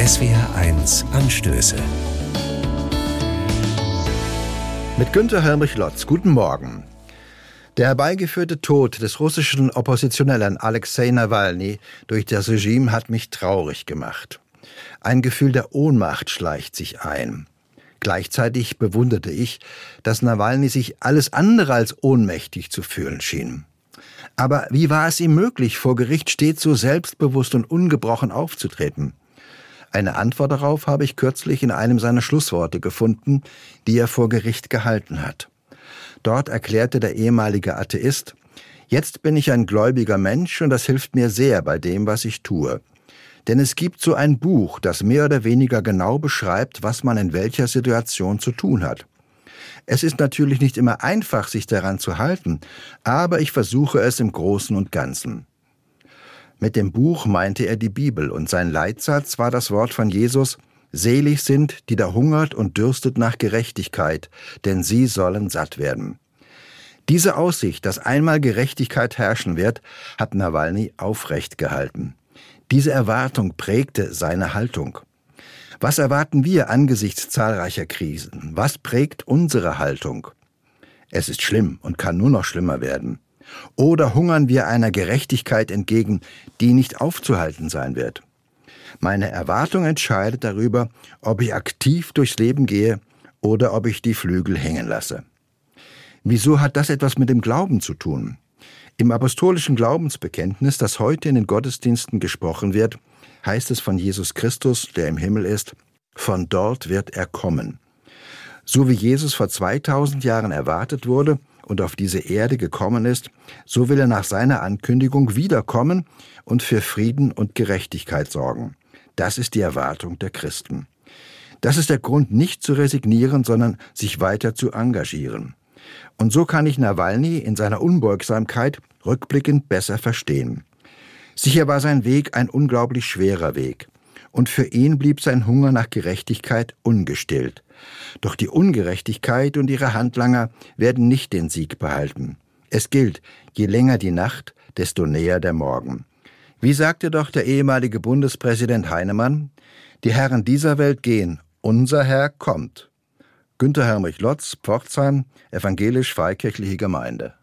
SWR1 Anstöße. Mit Günter Helmrich Lotz. Guten Morgen. Der herbeigeführte Tod des russischen Oppositionellen Alexei Nawalny durch das Regime hat mich traurig gemacht. Ein Gefühl der Ohnmacht schleicht sich ein. Gleichzeitig bewunderte ich, dass Nawalny sich alles andere als ohnmächtig zu fühlen schien. Aber wie war es ihm möglich, vor Gericht stets so selbstbewusst und ungebrochen aufzutreten? Eine Antwort darauf habe ich kürzlich in einem seiner Schlussworte gefunden, die er vor Gericht gehalten hat. Dort erklärte der ehemalige Atheist, Jetzt bin ich ein gläubiger Mensch und das hilft mir sehr bei dem, was ich tue. Denn es gibt so ein Buch, das mehr oder weniger genau beschreibt, was man in welcher Situation zu tun hat. Es ist natürlich nicht immer einfach, sich daran zu halten, aber ich versuche es im Großen und Ganzen. Mit dem Buch meinte er die Bibel und sein Leitsatz war das Wort von Jesus, Selig sind, die da hungert und dürstet nach Gerechtigkeit, denn sie sollen satt werden. Diese Aussicht, dass einmal Gerechtigkeit herrschen wird, hat Nawalny aufrecht gehalten. Diese Erwartung prägte seine Haltung. Was erwarten wir angesichts zahlreicher Krisen? Was prägt unsere Haltung? Es ist schlimm und kann nur noch schlimmer werden. Oder hungern wir einer Gerechtigkeit entgegen, die nicht aufzuhalten sein wird? Meine Erwartung entscheidet darüber, ob ich aktiv durchs Leben gehe oder ob ich die Flügel hängen lasse. Wieso hat das etwas mit dem Glauben zu tun? Im apostolischen Glaubensbekenntnis, das heute in den Gottesdiensten gesprochen wird, heißt es von Jesus Christus, der im Himmel ist, von dort wird er kommen. So wie Jesus vor 2000 Jahren erwartet wurde, und auf diese Erde gekommen ist, so will er nach seiner Ankündigung wiederkommen und für Frieden und Gerechtigkeit sorgen. Das ist die Erwartung der Christen. Das ist der Grund, nicht zu resignieren, sondern sich weiter zu engagieren. Und so kann ich Nawalny in seiner Unbeugsamkeit rückblickend besser verstehen. Sicher war sein Weg ein unglaublich schwerer Weg und für ihn blieb sein Hunger nach Gerechtigkeit ungestillt. Doch die Ungerechtigkeit und ihre Handlanger werden nicht den Sieg behalten. Es gilt, je länger die Nacht, desto näher der Morgen. Wie sagte doch der ehemalige Bundespräsident Heinemann, die Herren dieser Welt gehen, unser Herr kommt. Günter Hermrich Lotz, Pforzheim, evangelisch-freikirchliche Gemeinde.